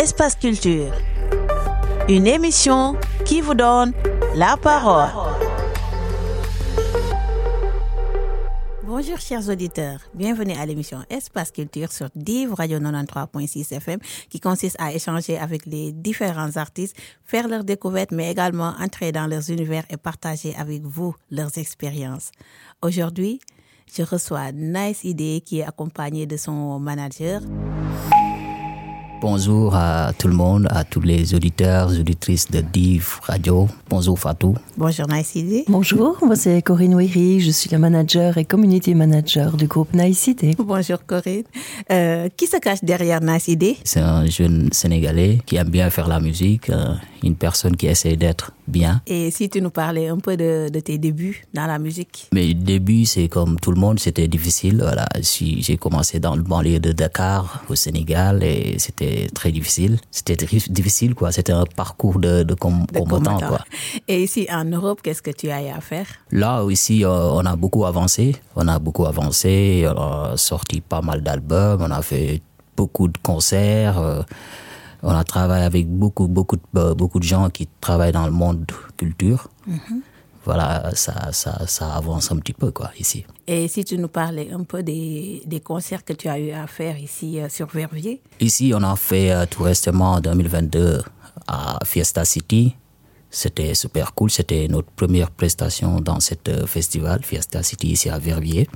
Espace Culture. Une émission qui vous donne la parole. Bonjour chers auditeurs, bienvenue à l'émission Espace Culture sur Div Radio 93.6 FM qui consiste à échanger avec les différents artistes, faire leurs découvertes mais également entrer dans leurs univers et partager avec vous leurs expériences. Aujourd'hui, je reçois Nice Idée qui est accompagné de son manager. Bonjour à tout le monde, à tous les auditeurs, auditrices de Div Radio. Bonjour Fatou. Bonjour Nice Idée. Bonjour, moi c'est Corinne Ouiri, je suis la manager et community manager du groupe Nice Idée. Bonjour Corinne. Euh, qui se cache derrière Nice Idée C'est un jeune Sénégalais qui aime bien faire la musique, euh, une personne qui essaie d'être bien. Et si tu nous parlais un peu de, de tes débuts dans la musique? Mes débuts, c'est comme tout le monde, c'était difficile. Voilà, j'ai commencé dans le banlieue de Dakar, au Sénégal, et c'était très difficile. C'était difficile, quoi. C'était un parcours de, de, com- de combattant, combattant. quoi. Et ici en Europe, qu'est-ce que tu as eu à faire? Là, ici, euh, on a beaucoup avancé. On a beaucoup avancé. On a sorti pas mal d'albums. On a fait beaucoup de concerts. Euh, on a travaillé avec beaucoup, beaucoup, de, euh, beaucoup de gens qui travaillent dans le monde culture. Voilà, ça, ça, ça avance un petit peu, quoi, ici. Et si tu nous parlais un peu des, des concerts que tu as eu à faire ici euh, sur Verviers? Ici, on a fait euh, tout récemment en 2022 à Fiesta City. C'était super cool. C'était notre première prestation dans ce festival, Fiesta City, ici à Verviers.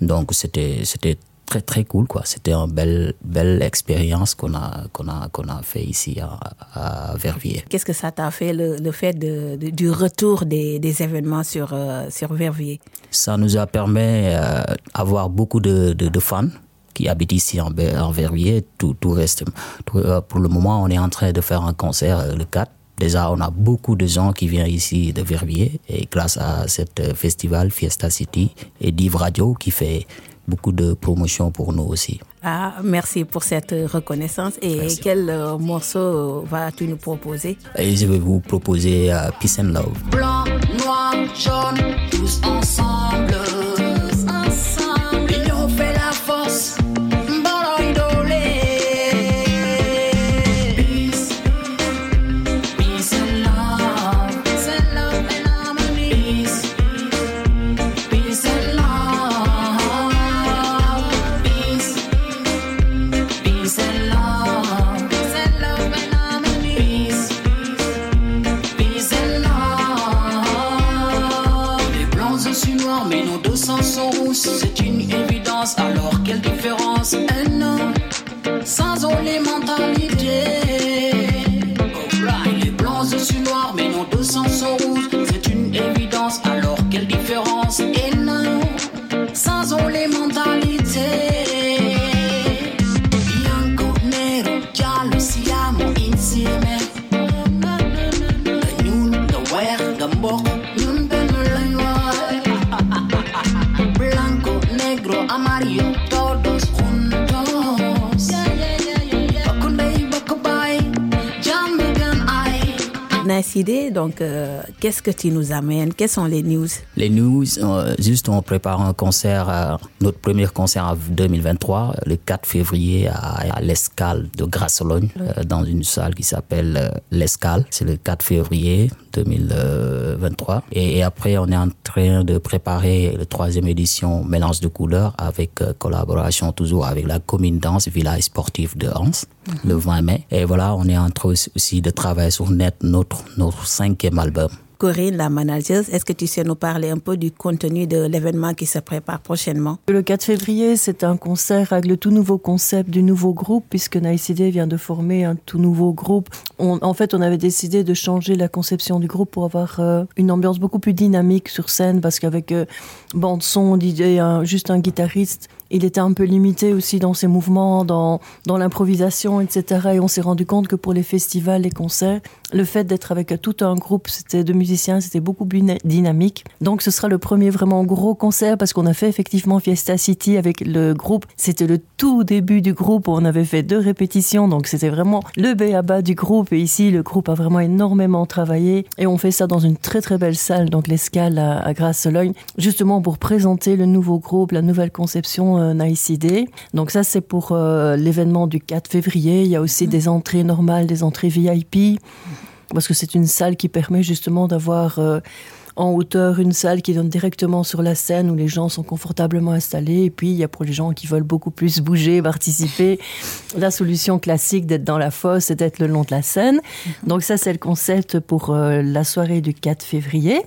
Donc, c'était, c'était très, très cool, quoi. C'était une belle, belle expérience qu'on a, qu'on a, qu'on a fait ici à, à Verviers. Qu'est-ce que ça t'a fait le, le fait de, de- du retour des, des événements sur, euh, sur Verviers? Ça nous a permis d'avoir beaucoup de, de, de fans qui habitent ici en, en Verviers. Tout, tout reste, tout, euh, pour le moment, on est en train de faire un concert euh, le 4. Déjà, on a beaucoup de gens qui viennent ici de Verviers et grâce à ce festival Fiesta City et Div Radio qui fait beaucoup de promotion pour nous aussi. Ah, merci pour cette reconnaissance. Et Merci. quel euh, morceau vas-tu nous proposer? Et je vais vous proposer euh, Peace and Love. blanc, noir, jaune, Donc, euh, qu'est-ce que tu nous amènes? Quelles sont les news? Les news, euh, juste on prépare un concert, euh, notre premier concert en 2023, le 4 février à, à l'Escale de Grasse-Sologne, euh, dans une salle qui s'appelle l'Escale. C'est le 4 février 2023. Et, et après, on est en train de préparer la troisième édition Mélange de couleurs avec collaboration toujours avec la commune danse village sportif de Hans, le 20 mai. Et voilà, on est en train aussi- de travailler sur net notre, notre cinquième album. Corinne, la manager, est-ce que tu sais nous parler un peu du contenu de l'événement qui se prépare prochainement? Le 4 février, c'est un concert avec le tout nouveau concept du nouveau groupe, puisque Nice Idea vient de former un tout nouveau groupe. On- en fait, on avait décidé de changer la conception du groupe pour avoir euh, une ambiance beaucoup plus dynamique sur scène, parce qu'avec euh, bande son, DJ, un- juste un guitariste, il était un peu limité aussi dans ses mouvements, dans, l'improvisation, etc. Et on s'est rendu compte que pour les festivals, les concerts, le fait d'être avec tout un groupe c'était de musiciens, c'était beaucoup plus na- dynamique. Donc ce sera le premier vraiment gros concert parce qu'on a fait effectivement Fiesta City avec le groupe. C'était le tout début du groupe on avait fait deux répétitions, donc c'était vraiment le béaba du groupe. Et ici, le groupe a vraiment énormément travaillé et on fait ça dans une très très belle salle, donc l'escale à, à Grasse-Sologne, justement pour présenter le nouveau groupe, la nouvelle conception euh, Nice Idea. Donc ça, c'est pour euh, l'événement du 4 février. Il y a aussi des entrées normales, des entrées VIP, parce que c'est une salle qui permet justement d'avoir euh, en hauteur une salle qui donne directement sur la scène où les gens sont confortablement installés. Et puis, il y a pour les gens qui veulent beaucoup plus bouger, participer, la solution classique d'être dans la fosse et d'être le long de la scène. Donc ça, c'est le concept pour euh, la soirée du 4 février.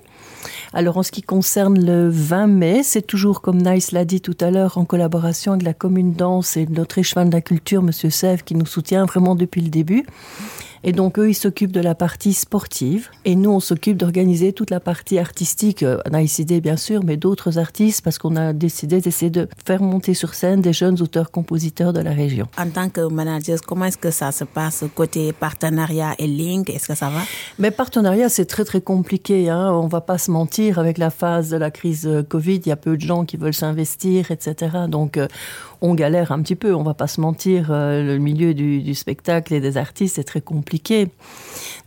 Alors en ce qui concerne le 20 mai, c'est toujours comme Nice l'a dit tout à l'heure, en collaboration avec la commune danse et notre échevin de la culture, Monsieur Sèvres, qui nous soutient vraiment depuis le début. Et donc, eux, ils s'occupent de la partie sportive. Et nous, on s'occupe d'organiser toute la partie artistique. Euh, NICD, bien sûr, mais d'autres artistes, parce qu'on a décidé d'essayer de faire monter sur scène des jeunes auteurs-compositeurs de la région. En tant que manager, comment est-ce que ça se passe côté partenariat et link? Est-ce que ça va? Mais partenariat, c'est très, très compliqué. Hein. On va pas se mentir. Avec la phase de la crise euh, Covid, il y a peu de gens qui veulent s'investir, etc. Donc, euh, on galère un petit peu, on va pas se mentir, euh, le milieu du, spectacle et des artistes est très compliqué.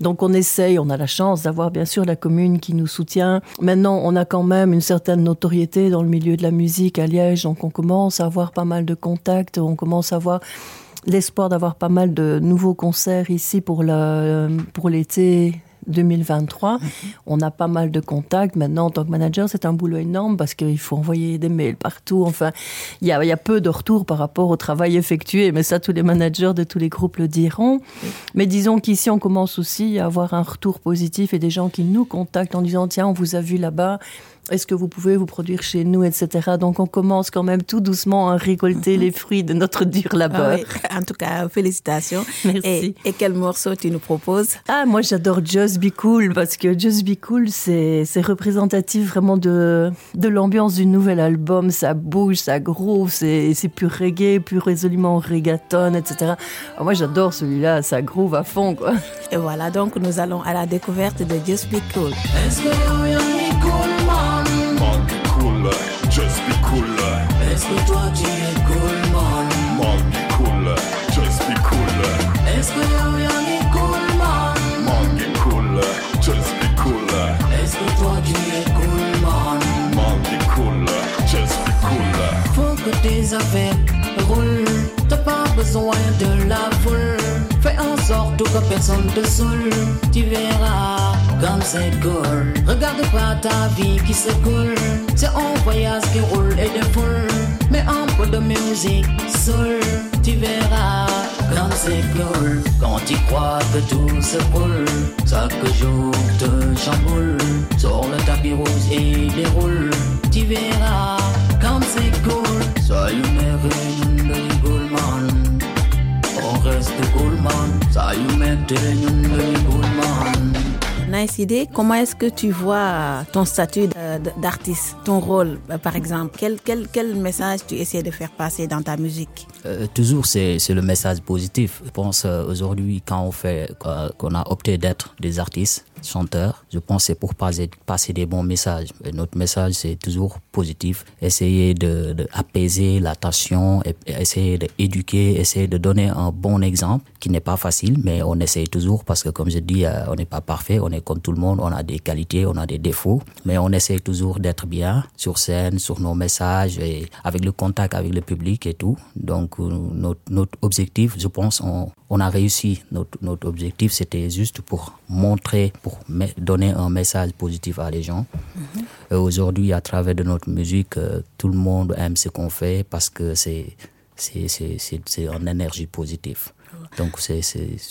Donc on essaye, on a la chance d'avoir bien sûr la commune qui nous soutient. Maintenant, on a quand même une certaine notoriété dans le milieu de la musique à Liège, donc on commence à avoir pas mal de contacts, on commence à avoir l'espoir d'avoir pas mal de nouveaux concerts ici pour l'été 2023. On a pas mal de contacts. Maintenant, en tant que manager, c'est un boulot énorme parce qu'il faut envoyer des mails partout. Enfin, il y a, y a, peu de retours par rapport au travail effectué. Mais ça, tous les managers de tous les groupes le diront. Mais disons qu'ici, on commence aussi à avoir un retour positif et des gens qui nous contactent en disant, tiens, on vous a vu là-bas est-ce que vous pouvez vous produire chez nous, etc. Donc on commence quand même tout doucement à récolter les fruits de notre dur labeur. Ah oui. En tout cas, félicitations. Merci. Et, et, quel morceau tu nous proposes? Ah, moi j'adore Just Be Cool parce que Just Be Cool, c'est représentatif vraiment de, de l'ambiance du nouvel album. Ça bouge, ça groove, c'est plus reggae, plus résolument reggaeton, etc. Alors moi j'adore celui-là, ça groove à fond. Quoi. Et voilà, donc nous allons à la découverte de Just Be Cool. Que toi tu es cool, man? Man, be cool. Just be cool. Est-ce que yo yo est cool, man? Man, be cool. Just be cool. Est-ce que toi tu es cool, man? Man, be cool. Just be cool. Faut que tes affaires roulent. T'as pas besoin de la foule. Fais en sorte que personne te saoule. Tu verras comme c'est cool. Regarde pas ta vie qui s'écoule. C'est un voyage qui roule et défoule. Mais un peu de musique soul. Tu verras comme c'est cool. Quand tu crois que tout se roule, chaque jour te chamboule. Sur le tapis rouge et déroule. Tu verras comme c'est cool. Soyez une réunion de Goldman. On reste Goldman. Soyez une réunion de Goldman. Nice idée. Comment est-ce que tu vois ton statut d'artiste, ton rôle, par exemple? Quel, message tu essaies de faire passer dans ta musique? Euh, Toujours, c'est le message positif. Je pense euh, aujourd'hui, quand on fait, qu'on a opté d'être des artistes, chanteurs, je pense c'est pour passer, des bons messages. Notre message, c'est toujours positif. Essayer de, de apaiser la tension, essayer d'éduquer, essayer de donner un bon exemple, qui n'est pas facile, mais on essaye toujours parce que, comme je dis, on n'est pas parfait, on est comme tout le monde, on a des qualités, on a des défauts, mais on essaye toujours d'être bien sur scène, sur nos messages et avec le contact avec le public et tout. Donc, notre, notre objectif, je pense, on, on a réussi. Notre, notre objectif, c'était juste pour montrer, pour donner un message positif à les gens. Mm -hmm. Aujourd'hui, à travers de notre musique, euh, tout le monde aime ce qu'on fait parce que c'est c'est en énergie positive. Donc c'est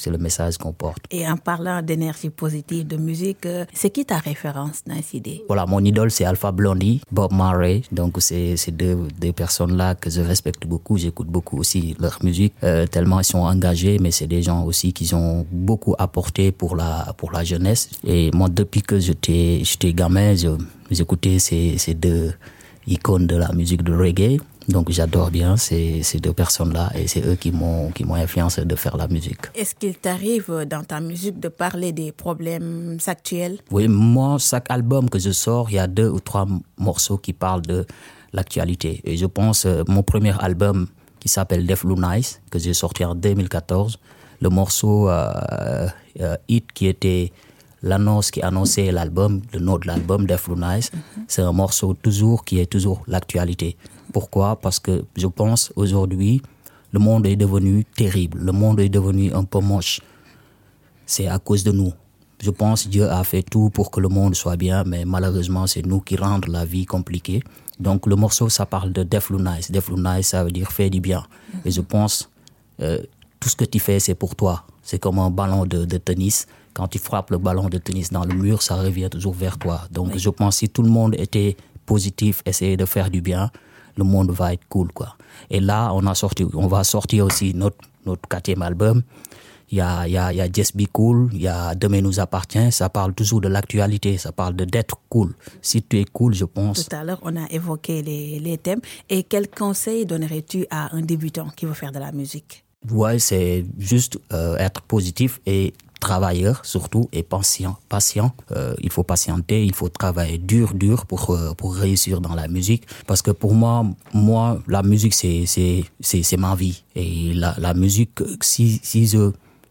le message qu'on porte. Et en parlant d'énergie positive, de musique, euh, c'est qui ta référence dans cette idée Voilà, mon idole c'est Alpha Blondie, Bob Marley. Donc c'est ces deux, deux personnes-là que je respecte beaucoup. J'écoute beaucoup aussi leur musique, euh, tellement ils sont engagés, mais c'est des gens aussi qui ont beaucoup apporté pour la, pour la jeunesse. Et moi, depuis que j'étais gamin, j'écoutais ces, ces deux icônes de la musique de reggae. Donc j'adore bien ces, ces deux personnes-là et c'est eux qui m'ont qui m'ont influencé de faire la musique. Est-ce qu'il t'arrive dans ta musique de parler des problèmes actuels? Oui, moi chaque album que je sors, il y a deux ou trois morceaux qui parlent de l'actualité et je pense euh, mon premier album qui s'appelle Def Nice que j'ai sorti en 2014, le morceau euh, euh, Hit qui était l'annonce qui annonçait l'album, le nom de l'album Def Nice, mm -hmm. c'est un morceau toujours qui est toujours l'actualité Pourquoi? Parce que je pense aujourd'hui, le monde est devenu terrible, le monde est devenu un peu moche. C'est à cause de nous. Je pense que Dieu a fait tout pour que le monde soit bien, mais malheureusement, c'est nous qui rendons la vie compliquée. Donc le morceau, ça parle de Deflunice. Deflunice, ça veut dire faire du bien. Et je pense, euh, tout ce que tu fais, c'est pour toi. C'est comme un ballon de, de tennis. Quand tu frappes le ballon de tennis dans le mur, ça revient toujours vers toi. Donc je pense si tout le monde était positif, essayer de faire du bien, le monde va être cool, quoi. Et là, on a sorti, on va sortir aussi notre, notre quatrième album. Il y a, il y a, il y a Just Be Cool, il y a Demain nous appartient. Ça parle toujours de l'actualité, ça parle de d'être cool. Si tu es cool, je pense. Tout à l'heure, on a évoqué les, les thèmes. Et quel conseil donnerais-tu à un débutant qui veut faire de la musique? Ouais, c'est juste euh, être positif et travailleur surtout et patient. Patient, euh, il faut patienter, il faut travailler dur, dur pour euh, pour réussir dans la musique. Parce que pour moi, moi, la musique c'est c'est c'est c'est ma vie et la la musique si si je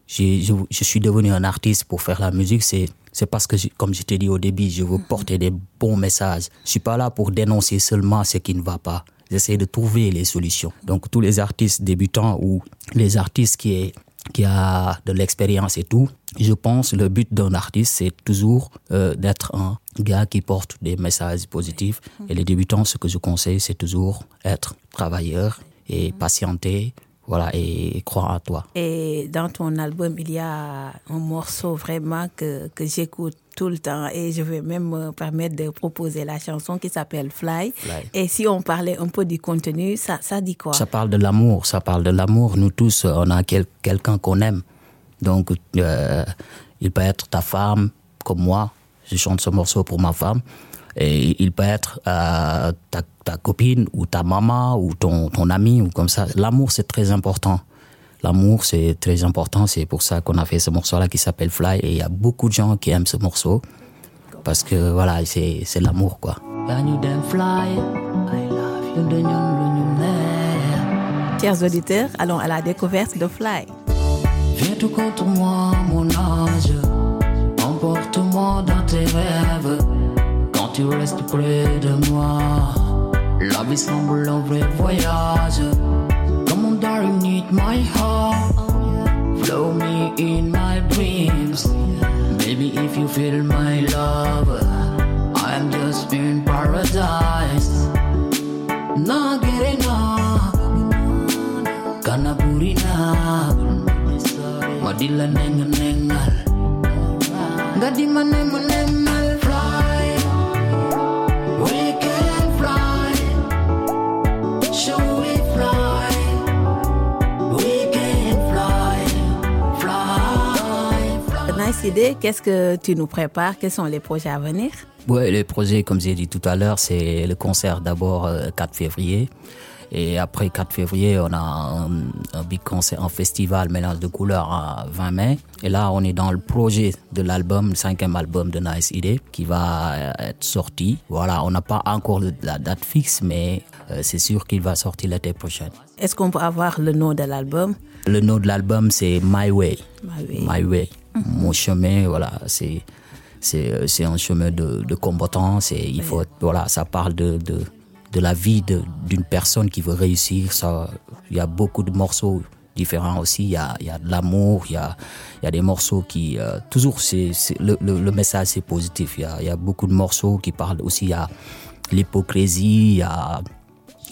je, je suis devenu un artiste pour faire la musique, c'est c'est parce que, comme je t'ai dit au début, je veux porter des bons messages. Je suis pas là pour dénoncer seulement ce qui ne va pas. J'essaie de trouver les solutions. Donc tous les artistes débutants ou les artistes qui est qui a de l'expérience et tout, je pense le but d'un artiste c'est toujours euh, d'être un gars qui porte des messages positifs. Et les débutants, ce que je conseille, c'est toujours être travailleur et patienter, voilà, et croire en toi. Et dans ton album, il y a un morceau vraiment que, que j'écoute tout le temps et je vais même me permettre de proposer la chanson qui s'appelle Fly. Fly. Et si on parlait un peu du contenu, ça, ça dit quoi? Ça parle de l'amour, ça parle de l'amour. Nous tous, on a quel- quelqu'un qu'on aime. Donc, euh, il peut être ta femme, comme moi. Je chante ce morceau pour ma femme. Et il peut être euh, ta, ta copine ou ta maman ou ton, ton ami ou comme ça. L'amour, c'est très important. L'amour, c'est très important. C'est pour ça qu'on a fait ce morceau-là qui s'appelle Fly. Et il y a beaucoup de gens qui aiment ce morceau. Parce que voilà, c'est c'est l'amour, quoi. Chers auditeurs, allons à la découverte de Fly. Viens tout contre moi, mon âge. Emporte-moi dans tes rêves. Tu restes près de moi, la vie semble un vrai voyage. Come on, darling, need my heart. Flow me in my dreams. Baby, if you feel my love, I'm just in paradise. Not get enough. Kana burina Madila nengal nengal Gadi manem nengal Idée, qu'est-ce que tu nous prépares Quels sont les projets à venir? Ouais, le projet, comme j'ai dit tout à l'heure, c'est le concert d'abord euh, 4 février. Et après 4 février, on a un, un big concert, un festival mélange de couleurs à 20 mai. Et là, on est dans le projet de l'album, le cinquième album de Nice Idea, qui va euh, être sorti. Voilà, on n'a pas encore la date fixe, mais euh, c'est sûr qu'il va sortir l'été prochain. Est-ce qu'on peut avoir le nom de l'album? Le nom de l'album, c'est My Way. My Way. My Way. Mon chemin, voilà, c'est c'est euh, un chemin de, de combattant. C'est il faut voilà, ça parle de de, la vie d'une personne qui veut réussir. Ça, il y a beaucoup de morceaux différents aussi. Il y a il y a de l'amour, il y a il y a des morceaux qui euh, toujours c'est le, le message c'est positif. Il y a il y a beaucoup de morceaux qui parlent aussi. Il l'hypocrisie, il y a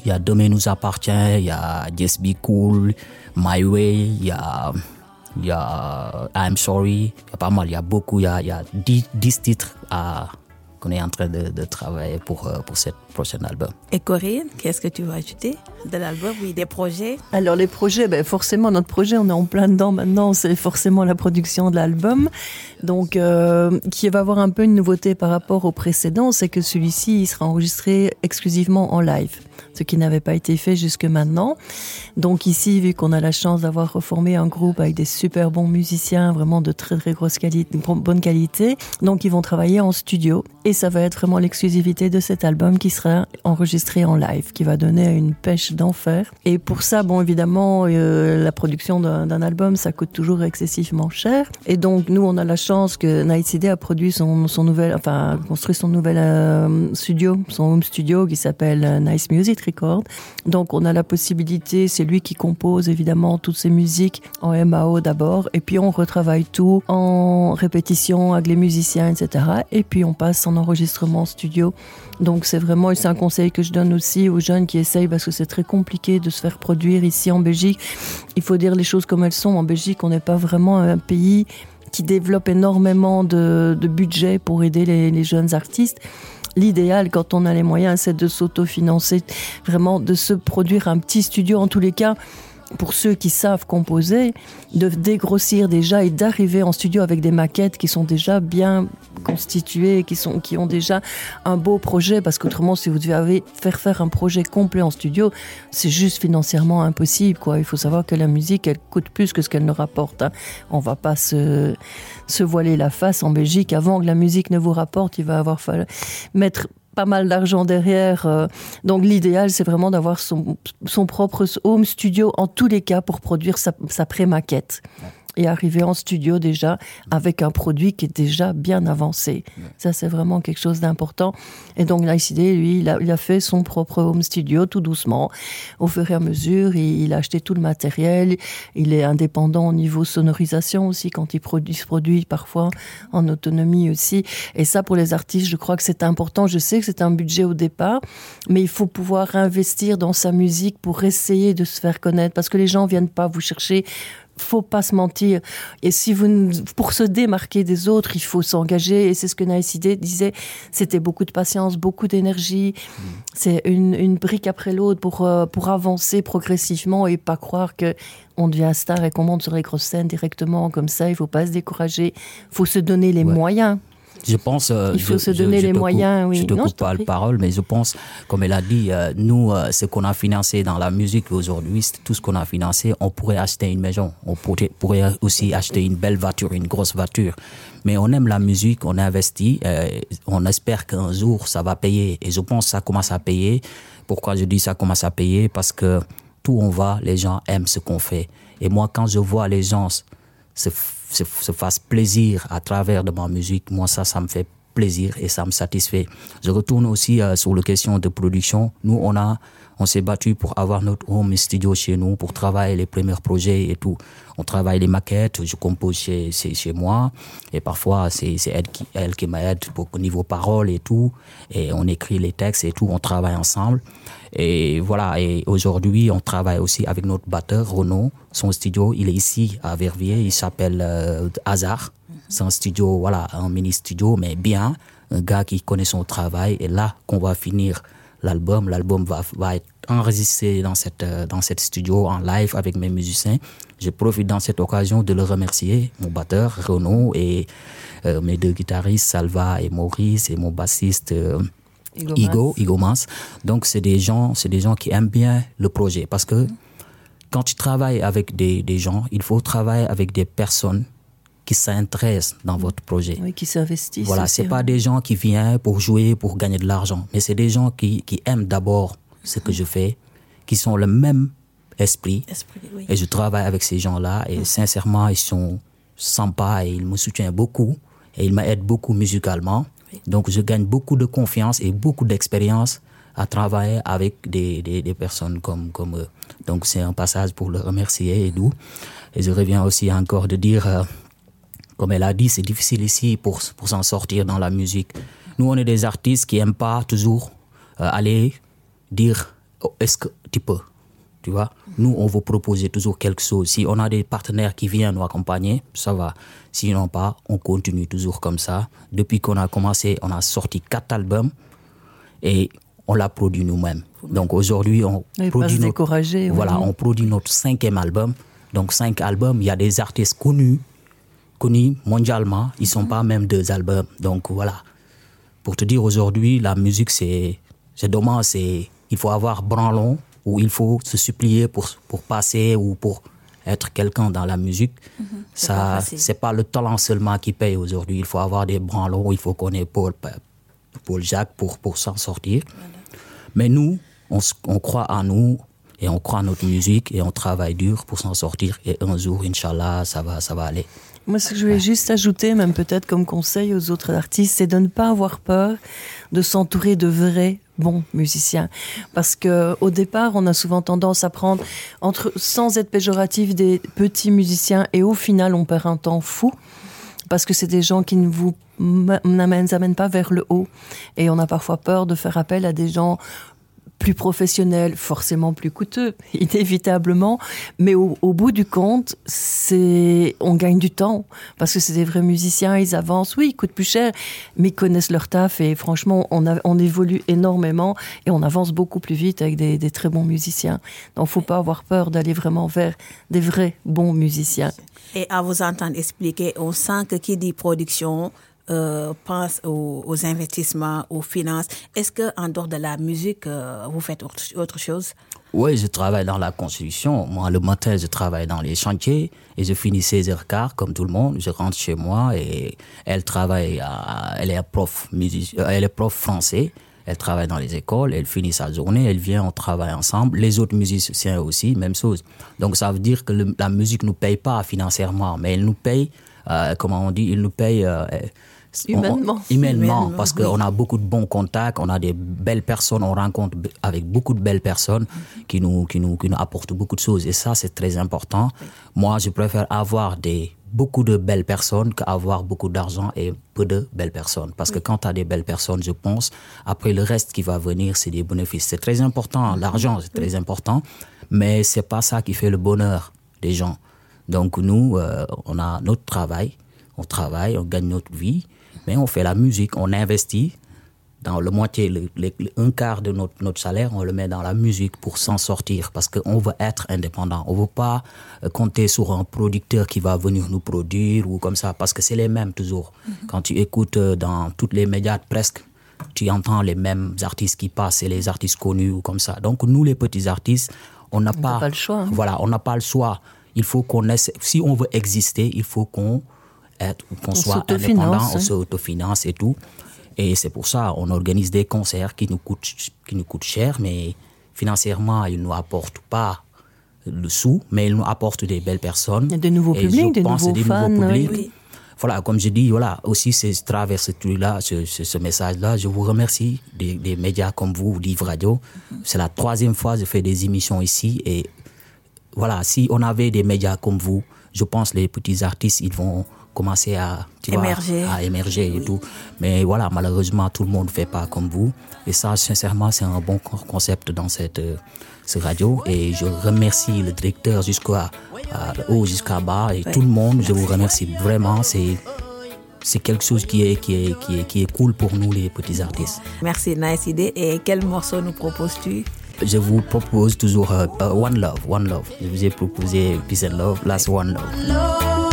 il y a nous appartient, il y a Just Be Cool, My Way, il y a, il y a I'm Sorry, il y a pas mal, il y a beaucoup, il y a, il y a 10, 10 titres qu'on est en train de, de travailler pour, euh, pour cette prochaine album. Et Corinne, qu'est-ce que tu vas ajouter de l'album? Oui, des projets. Alors les projets, ben forcément notre projet, on est en plein dedans maintenant, c'est forcément la production de l'album. Donc euh, qui va avoir un peu une nouveauté par rapport au précédent, c'est que celui-ci il sera enregistré exclusivement en live, ce qui n'avait pas été fait jusque maintenant. Donc ici, vu qu'on a la chance d'avoir reformé un groupe avec des super bons musiciens, vraiment de très très grosse qualité, bonne qualité, donc ils vont travailler en studio et ça va être vraiment l'exclusivité de cet album qui sera enregistré en live, qui va donner une pêche d'enfer. Et pour ça, bon évidemment, euh, la production d'un album, ça coûte toujours excessivement cher. Et donc nous, on a la chance que Night City a produit son, son nouvel, enfin construit son nouvel euh, studio, son home studio qui s'appelle euh, Nice Music Record. Donc on a la possibilité, c'est lui qui compose évidemment toutes ces musiques en MAO d'abord, et puis on retravaille tout en répétition avec les musiciens, etc. Et puis on passe en enregistrement studio. Donc c'est vraiment, et c'est un conseil que je donne aussi aux jeunes qui essayent, parce que c'est très compliqué de se faire produire ici en Belgique. Il faut dire les choses comme elles sont. En Belgique, on n'est pas vraiment un pays qui développe énormément de, budget pour aider les, les jeunes artistes. L'idéal, quand on a les moyens, c'est de s'autofinancer, vraiment de se produire un petit studio, en tous les cas, pour ceux qui savent composer, de dégrossir déjà et d'arriver en studio avec des maquettes qui sont déjà bien constituées, qui, sont, qui ont déjà un beau projet, parce qu'autrement, si vous devez faire faire un projet complet en studio, c'est juste financièrement impossible. Quoi. Il faut savoir que la musique, elle coûte plus que ce qu'elle ne rapporte. Hein. On va pas se, se voiler la face en Belgique. Avant que la musique ne vous rapporte, il va avoir fallu mettre pas mal d'argent derrière. euh, Donc l'idéal, c'est vraiment d'avoir son, son propre home studio en tous les cas pour produire sa, sa pré-maquette. Et arriver en studio déjà avec un produit qui est déjà bien avancé. Ça, c'est vraiment quelque chose d'important. Et donc, l'ICD, lui, il a, il a fait son propre home studio tout doucement. Au fur et à mesure, il, il a acheté tout le matériel. Il est indépendant au niveau sonorisation aussi, quand il produit, se produit parfois en autonomie aussi. Et ça, pour les artistes, je crois que c'est important. Je sais que c'est un budget au départ, mais il faut pouvoir investir dans sa musique pour essayer de se faire connaître. Parce que les gens viennent pas vous chercher faut pas se mentir. Et si vous, pour se démarquer des autres, il faut s'engager. Et c'est ce que Naïsidé disait. C'était beaucoup de patience, beaucoup d'énergie. C'est une, une brique après l'autre pour, euh, pour avancer progressivement et pas croire que on devient star et qu'on monte sur les grosses scènes directement comme ça. Il faut pas se décourager. faut se donner les Ouais. moyens. Je pense. euh, Il faut je- se je- donner je les te coupe- moyens, oui. Je te Non, je coupe pas la parole, mais je pense, comme elle a dit, euh, nous, euh, ce qu'on a financé dans la musique aujourd'hui, tout ce qu'on a financé, on pourrait acheter une maison, on pourrait, pourrait aussi acheter une belle voiture, une grosse voiture. Mais on aime la musique, on investit, euh, on espère qu'un jour ça va payer. Et je pense que ça commence à payer. Pourquoi je dis ça commence à payer? Parce que tout on va, les gens aiment ce qu'on fait. Et moi, quand je vois les gens se, se, se fassent plaisir à travers de ma musique, moi ça, ça me fait plaisir et ça me satisfait. Je retourne aussi euh, sur la question de production. Nous, on a, on s'est battu pour avoir notre home studio chez nous, pour travailler les premiers projets et tout. On travaille les maquettes, je compose chez, chez, chez moi et parfois c'est elle qui, elle qui m'aide au niveau parole et tout. Et on écrit les textes et tout, on travaille ensemble. Et voilà, et aujourd'hui, on travaille aussi avec notre batteur, Renaud. Son studio, il est ici à Verviers, il s'appelle euh, Hazard. C'est un studio, voilà, un mini studio, mais bien. Un gars qui connaît son travail. Et là qu'on va finir l'album, l'album va, va être enregistré dans cette, euh, dans cette studio en live avec mes musiciens. Je profite dans cette occasion de le remercier, mon batteur, Renaud, et euh, mes deux guitaristes, Salva et Maurice, et mon bassiste. euh, Igo Igo. Donc c'est des gens, c'est des gens qui aiment bien le projet parce que quand tu travailles avec des, des gens, il faut travailler avec des personnes qui s'intéressent dans votre projet. Oui, qui s'investissent. Voilà, aussi, c'est pas des gens qui viennent pour jouer, pour gagner de l'argent, mais c'est des gens qui, qui aiment d'abord ce que je fais, qui sont le même esprit. Esprit, oui. Et je travaille avec ces gens-là et sincèrement, ils sont sympas et ils me soutiennent beaucoup et ils m'aident beaucoup musicalement. Donc je gagne beaucoup de confiance et beaucoup d'expérience à travailler avec des, des, des personnes comme, comme eux. Donc c'est un passage pour le remercier et tout. Et je reviens aussi encore de dire, euh, comme elle a dit, c'est difficile ici pour, pour s'en sortir dans la musique. Nous, on est des artistes qui n'aiment pas toujours euh, aller dire oh, est-ce que tu peux? Tu vois? Nous on veut proposer toujours quelque chose. Si on a des partenaires qui viennent nous accompagner ça va. Sinon pas on continue toujours comme ça. Depuis qu'on a commencé on a sorti quatre albums et on l'a produit nous-mêmes. Donc aujourd'hui on Et produit notre, décourager, oui. voilà on produit notre cinquième album. Donc cinq albums il y a des artistes connus connus mondialement ils sont pas même deux albums donc voilà pour te dire aujourd'hui, la musique, c'est, c'est dommage, c'est, il faut avoir branlon ou il faut se supplier pour, pour passer ou pour être quelqu'un dans la musique. pas Ça, c'est pas le talent seulement qui paye aujourd'hui. Il faut avoir des branlons, il faut connaître Paul, Paul Jacques pour, pour s'en sortir. Mais nous, on, on croit en nous et on croit en notre musique et on travaille dur pour s'en sortir. Et un jour, Inch'Allah, ça va, ça va aller. Moi, ce que je voulais juste ajouter, même peut-être comme conseil aux autres artistes, c'est de ne pas avoir peur de s'entourer de vrais bons musiciens. Parce que au départ, on a souvent tendance à prendre, entre, sans être péjoratif, des petits musiciens et au final, on perd un temps fou. Parce que c'est des gens qui ne vous n'amènent amènent pas vers le haut. Et on a parfois peur de faire appel à des gens plus professionnels, forcément plus coûteux, inévitablement. Mais au, au bout du compte, c'est on gagne du temps parce que c'est des vrais musiciens. Ils avancent, oui, ils coûtent plus cher, mais ils connaissent leur taf et franchement, on, a- on évolue énormément et on avance beaucoup plus vite avec des, des très bons musiciens. Donc, faut pas avoir peur d'aller vraiment vers des vrais bons musiciens. Et à vous entendre expliquer, on sent que qui dit production euh, pense aux, investissements, aux finances. Est-ce que en dehors de la musique, euh, vous faites autre, chose? Oui, je travaille dans la construction. Moi, le matin, je travaille dans les chantiers et je finis 16h15 comme tout le monde. Je rentre chez moi et elle travaille, elle est prof music- euh, elle est prof français. Elle travaille dans les écoles, elle finit sa journée, elle vient, on travaille ensemble. Les autres musiciens aussi, même chose. Donc ça veut dire que la musique nous paye pas financièrement, mais elle nous paye, comment on dit, il nous paye on- Humainement. humainement, parce oui. qu'on a beaucoup de bons contacts, on a des belles personnes, on rencontre avec beaucoup de belles personnes qui nous, qui nous, qui nous apportent beaucoup de choses. Et ça, c'est très important. Moi, je préfère avoir des, beaucoup de belles personnes qu'avoir beaucoup d'argent et peu de belles personnes. Parce que quand tu as des belles personnes, je pense, après le reste qui va venir, c'est des bénéfices. C'est très important. L'argent, c'est très important. Mais c'est pas ça qui fait le bonheur des gens. Donc nous, euh, on a notre travail, on travaille, on gagne notre vie, mais on fait la musique, on investit dans le moitié, le, un quart de notre, notre salaire, on le met dans la musique pour s'en sortir parce qu'on veut être indépendant. On veut pas euh, compter sur un producteur qui va venir nous produire ou comme ça parce que c'est les mêmes toujours. Quand tu écoutes euh, dans tous les médias presque, tu entends les mêmes artistes qui passent, c'est les artistes connus ou comme ça. Donc nous, les petits artistes, on n'a pas, pas le choix, hein. Voilà, on n'a pas le choix. Il faut qu'on si on veut exister, il faut qu'on être- qu'on soit indépendant, on hein. s'autofinance et tout. Et c'est pour ça on organise des concerts qui nous coûtent, qui nous coûtent cher, mais financièrement, ils ne nous apportent pas le sou, mais ils nous apportent des belles personnes. Et des nouveaux Et publics, je pense nouveaux des fans, nouveaux oui. publics. Voilà, comme je dis, voilà, aussi, c'est travers ce truc-là, ce, ce, ce message-là, je vous remercie des, des médias comme vous, Livre Radio. C'est la troisième fois que je fais des émissions ici et voilà, si on avait des médias comme vous, je pense les petits artistes, ils vont commencer à, tu vois, Émerger. à émerger et tout. Mais voilà, malheureusement, tout le monde ne fait pas comme vous. Et ça, sincèrement, c'est un bon co- concept dans cette, euh, ce radio. Et je remercie le directeur jusqu'à haut, jusqu'à bas et tout le monde. Je vous remercie vraiment. C'est c'est quelque chose qui est, qui, est, qui, est, qui est cool pour nous, les petits artistes. Merci, nice idée. Et quel morceau nous proposes-tu? Je vous propose toujours euh, One Love, One Love. Je vous ai proposé Peace and Love, Last One Love.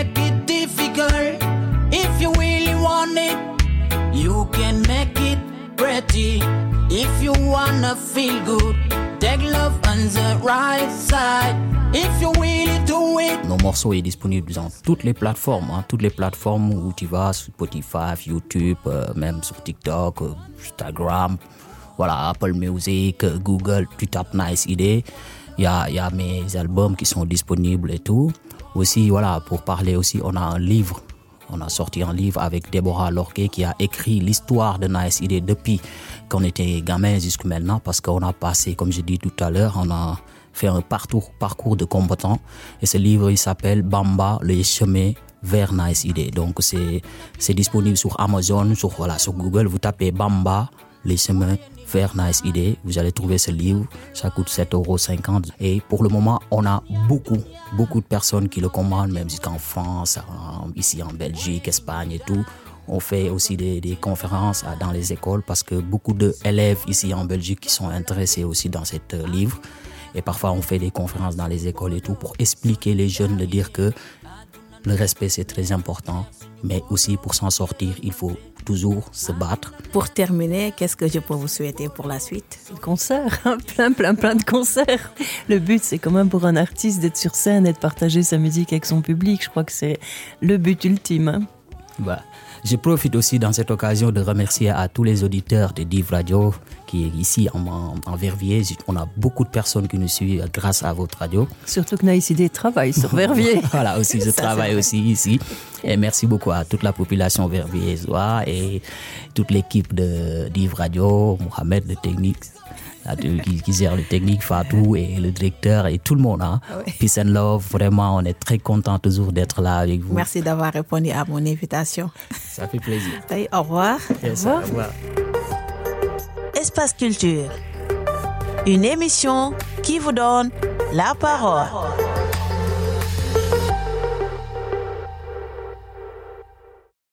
pretty. If you wanna feel good, take love on the right side. If you really do it, Nos morceaux est disponible dans toutes les plateformes, hein, toutes les plateformes où tu vas, Spotify, YouTube, euh, même sur TikTok, euh, Instagram, voilà, Apple Music, euh, Google, tu tapes Nice Idée. Il y a, y a mes albums qui sont disponibles et tout. Aussi, voilà, pour parler aussi, on a un livre. On a sorti un livre avec Deborah Lorquet qui a écrit l'histoire de Nice depuis qu'on était gamin jusqu'à maintenant parce qu'on a passé, comme je dis tout à l'heure, on a fait un parcours, parcours de combattant. Et ce livre, il s'appelle Bamba, les chemins vers Nice. Donc, c'est, disponible sur Amazon, sur, sur Google. Vous tapez Bamba, les chemins vers Nice Idée. Vous allez trouver ce livre. Ça coûte 7,50 euros. Et pour le moment, on a beaucoup, beaucoup de personnes qui le commandent, même jusqu'en France, ici en Belgique, Espagne et tout. On fait aussi des, conférences euh, dans les écoles parce que beaucoup d'élèves ici en Belgique qui sont intéressés aussi dans ce livre. Et parfois, on fait des conférences dans les écoles et tout pour expliquer les jeunes, de dire que Le respect, c'est très important, mais aussi pour s'en sortir, il faut toujours se battre. Pour terminer, qu'est-ce que je peux vous souhaiter pour la suite? Concerts, hein, plein, plein, plein de concerts. Le but, c'est quand même pour un artiste d'être sur scène et de partager sa musique avec son public. Je crois que c'est le but ultime. hein. Bah, je profite aussi dans cette occasion de remercier à tous les auditeurs de Div Radio qui est ici en, en, en Verviers. On a beaucoup de personnes qui nous suivent grâce à votre radio. Surtout que Naïcidé travaille sur Verviers. voilà, aussi, je Ça, travaille aussi ici. Et merci beaucoup à toute la population verviésoise et toute l'équipe de d'Yves Radio, Mohamed, le technique, de- qui, qui gère le technique, Fatou et le directeur et tout le monde. Hein. Oui. Peace and love, vraiment, on est très content toujours d'être là avec vous. Merci d'avoir répondu à mon invitation. Ça fait plaisir. Allez, au revoir. Yes, au revoir. Espace Culture. Une émission qui vous donne la parole.